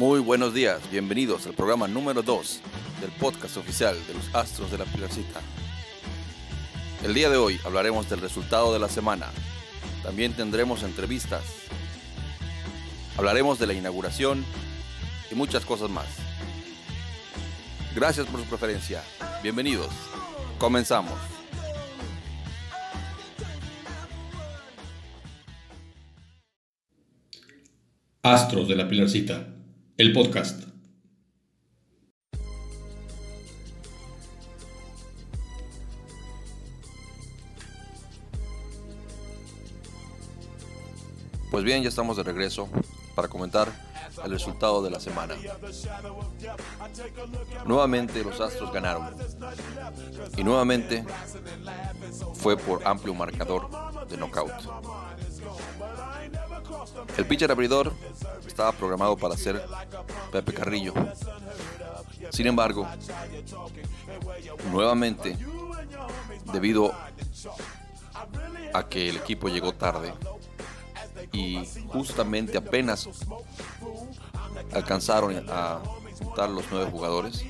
Muy buenos días, bienvenidos al programa número 2 del podcast oficial de los Astros de la Pilarcita. El día de hoy hablaremos del resultado de la semana. También tendremos entrevistas. Hablaremos de la inauguración y muchas cosas más. Gracias por su preferencia. Bienvenidos. Comenzamos. Astros de la Pilarcita, el podcast. Pues bien, ya estamos de regreso para comentar el resultado de la semana. Nuevamente los Astros ganaron. Y nuevamente fue por amplio marcador de knockout. El pitcher abridor estaba programado para ser Pepe Carrillo. Sin embargo, nuevamente, debido a que el equipo llegó tarde y justamente apenas alcanzaron a juntar los nueve jugadores,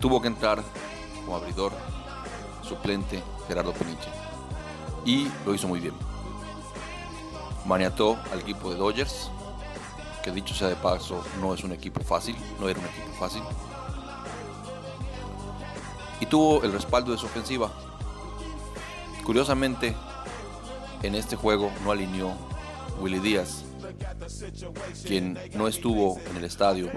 tuvo que entrar como abridor suplente Gerardo Peniche y lo hizo muy bien maniató al equipo de Dodgers, que dicho sea de paso, no es un equipo fácil, no era un equipo fácil. Y tuvo el respaldo de su ofensiva. Curiosamente, en este juego no alineó Willy Díaz, quien no estuvo en el estadio.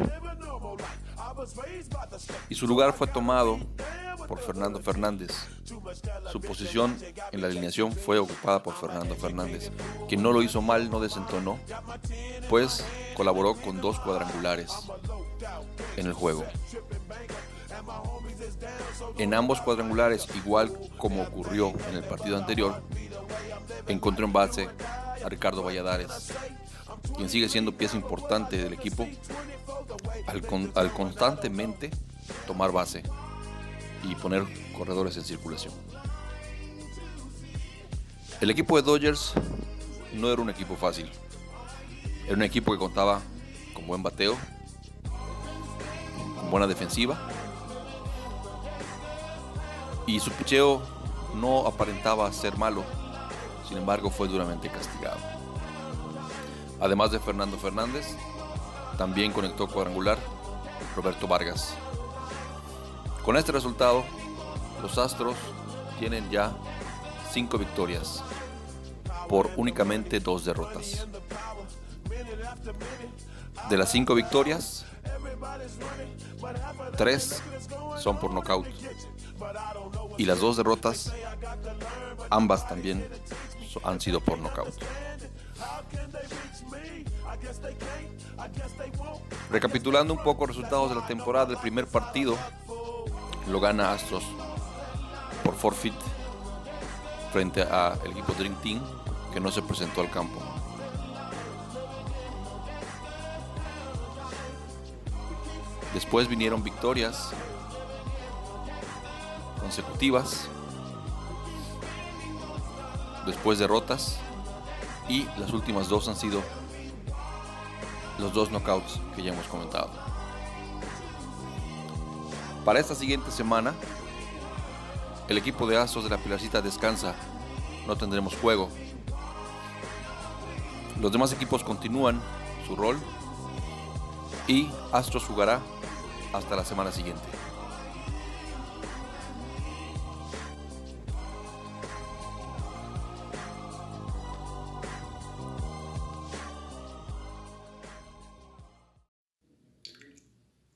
Y su lugar fue tomado por Fernando Fernández. Su posición en la alineación fue ocupada por Fernando Fernández, quien no lo hizo mal, no desentonó, pues colaboró con dos cuadrangulares en el juego. En ambos cuadrangulares, igual como ocurrió en el partido anterior, encontró en base a Ricardo Valladares, quien sigue siendo pieza importante del equipo al constantemente tomar base y poner corredores en circulación. El equipo de Dodgers no era un equipo fácil. Era un equipo que contaba con buen bateo, con buena defensiva. Y su picheo no aparentaba ser malo, sin embargo fue duramente castigado. Además de Fernando Fernández, también conectó cuadrangular Roberto Vargas, con este resultado, los Astros tienen ya cinco victorias por únicamente dos derrotas. De las cinco victorias, tres son por nocaut. Y las dos derrotas, ambas también han sido por nocaut. Recapitulando un poco resultados de la temporada, el primer partido lo gana Astros por forfeit frente al equipo Dream Team que no se presentó al campo. Después vinieron victorias consecutivas, después derrotas y las últimas dos han sido los dos knockouts que ya hemos comentado. Para esta siguiente semana, el equipo de Astros de la Pilarcita descansa. No tendremos juego. Los demás equipos continúan su rol y Astros jugará hasta la semana siguiente.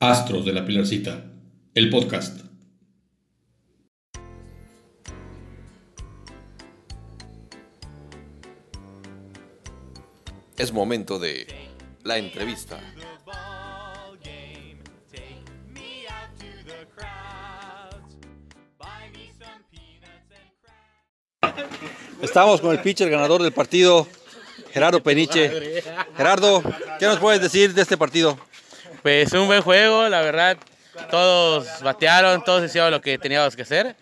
Astros de la Pilarcita el podcast. Es momento de la entrevista. Estamos con el pitcher ganador del partido, Gerardo Peniche. Gerardo, ¿qué nos puedes decir de este partido? Pues un buen juego, la verdad todos batearon, todos hicieron lo que teníamos que hacer.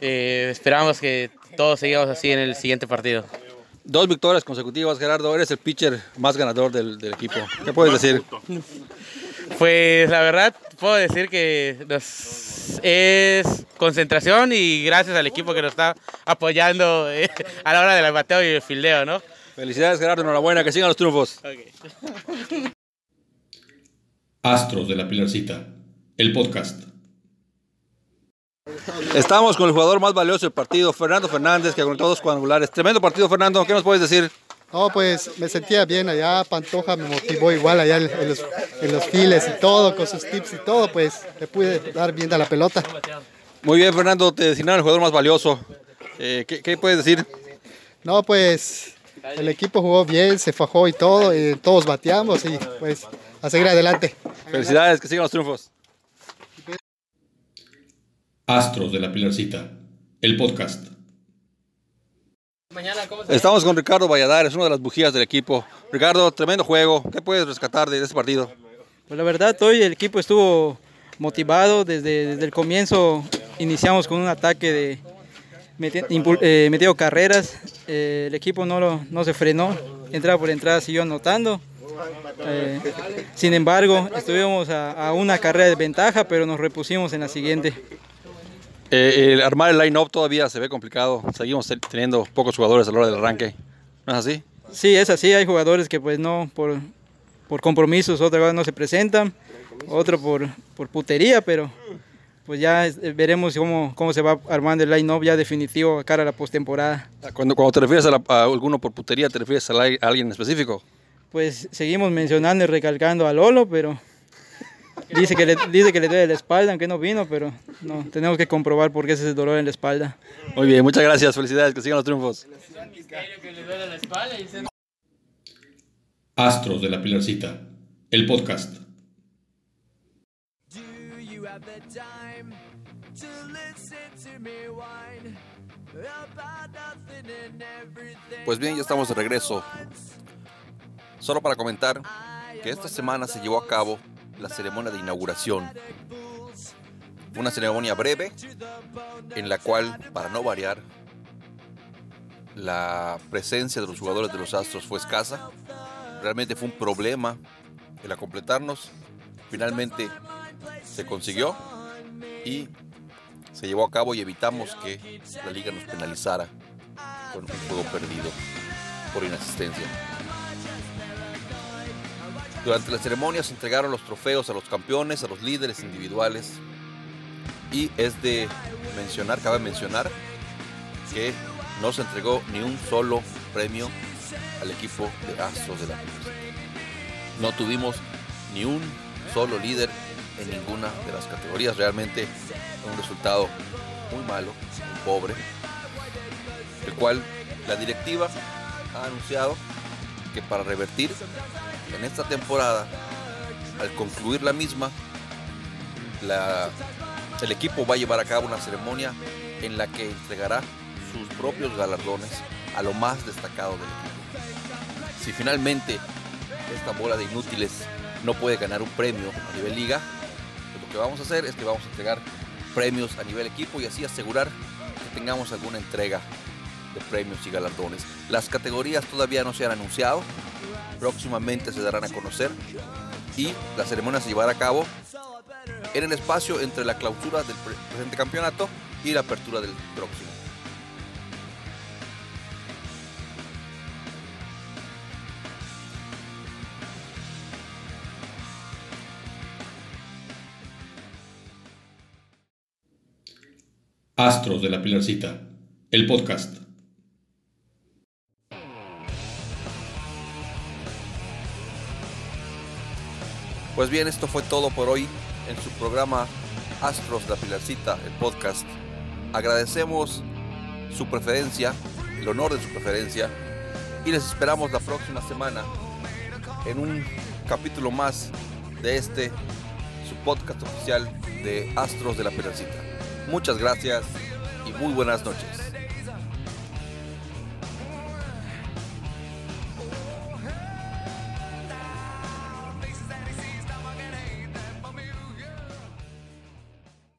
Eh, esperamos que todos sigamos así en el siguiente partido. Dos victorias consecutivas, Gerardo. Eres el pitcher más ganador del, del equipo. ¿Qué puedes decir? Pues la verdad, puedo decir que nos- es concentración y gracias al equipo que nos está apoyando eh, a la hora del bateo y el fildeo, ¿no? Felicidades, Gerardo. Enhorabuena. Que sigan los triunfos. Astros de la Pilarcita, el podcast. Estamos con el jugador más valioso del partido, Fernando Fernández, que conectó dos cuadrangulares. Tremendo partido, Fernando. ¿Qué nos puedes decir? No, pues me sentía bien allá, Pantoja me motivó igual allá en, en los, en los files y todo, con sus tips y todo, pues le pude dar bien a la pelota. Muy bien, Fernando. Te designaron el jugador más valioso. Eh, ¿qué, qué puedes decir? No, pues el equipo jugó bien, se fajó y todo, y todos bateamos y pues a seguir adelante. Felicidades. Que sigan los triunfos. Astros de la Pilarcita, el podcast. Estamos con Ricardo Valladares, una de las bujías del equipo. Ricardo, tremendo juego. ¿Qué puedes rescatar de este partido? Pues la verdad, hoy el equipo estuvo motivado desde, desde el comienzo. Iniciamos con un ataque de meti- eh, metiendo carreras. Eh, el equipo no, lo- no se frenó. Entrada por entrada siguió anotando. Eh, sin embargo, estuvimos a, a una carrera de ventaja, pero nos repusimos en la siguiente. Eh, el armar el line-up todavía se ve complicado. Seguimos te- teniendo pocos jugadores a la hora del arranque. ¿No es así? Sí, es así. Hay jugadores que pues no, por, por compromisos, otra vez no se presentan. Otro por, por putería, pero pues ya eh, veremos cómo, cómo se va armando el line-up ya definitivo cara a la postemporada. Cuando, cuando te refieres a, la- a alguno por putería, ¿te refieres a, la- a alguien en específico? Pues seguimos mencionando y recalcando a Lolo, pero dice que le, dice que le duele la espalda, aunque no vino, pero no, tenemos que comprobar por qué es ese dolor en la espalda. Muy bien, muchas gracias. Felicidades. Que sigan los triunfos. Astros de la Pilarcita, el podcast. Do you have the time to listen to me whine about nothing and everything? Pues bien, ya estamos de regreso. Solo para comentar que esta semana se llevó a cabo la ceremonia de inauguración. Una ceremonia breve en la cual, para no variar, la presencia de los jugadores de los Astros fue escasa. Realmente fue un problema el completarnos. Finalmente se consiguió y se llevó a cabo y evitamos que la liga nos penalizara con un juego perdido por inasistencia. Durante la ceremonia se entregaron los trofeos a los campeones, a los líderes individuales y es de mencionar, cabe mencionar que no se entregó ni un solo premio al equipo de Astros de la Universidad. No tuvimos ni un solo líder en ninguna de las categorías. Realmente un resultado muy malo, muy pobre, el cual la directiva ha anunciado que para revertir en esta temporada, al concluir la misma, el equipo va a llevar a cabo una ceremonia en la que entregará sus propios galardones a lo más destacado del equipo. Si finalmente esta bola de inútiles no puede ganar un premio a nivel liga, pues lo que vamos a hacer es que vamos a entregar premios a nivel equipo y así asegurar que tengamos alguna entrega de premios y galardones. Las categorías todavía no se han anunciado, próximamente se darán a conocer y la ceremonia se llevará a cabo en el espacio entre la clausura del pre- presente campeonato y la apertura del próximo. Astros de la Pilarcita, el podcast. Pues bien, esto fue todo por hoy en su programa Astros La Pilarcita, el podcast. Agradecemos su preferencia, el honor de su preferencia y les esperamos la próxima semana en un capítulo más de este, su podcast oficial de Astros de la Pilarcita. Muchas gracias y muy buenas noches.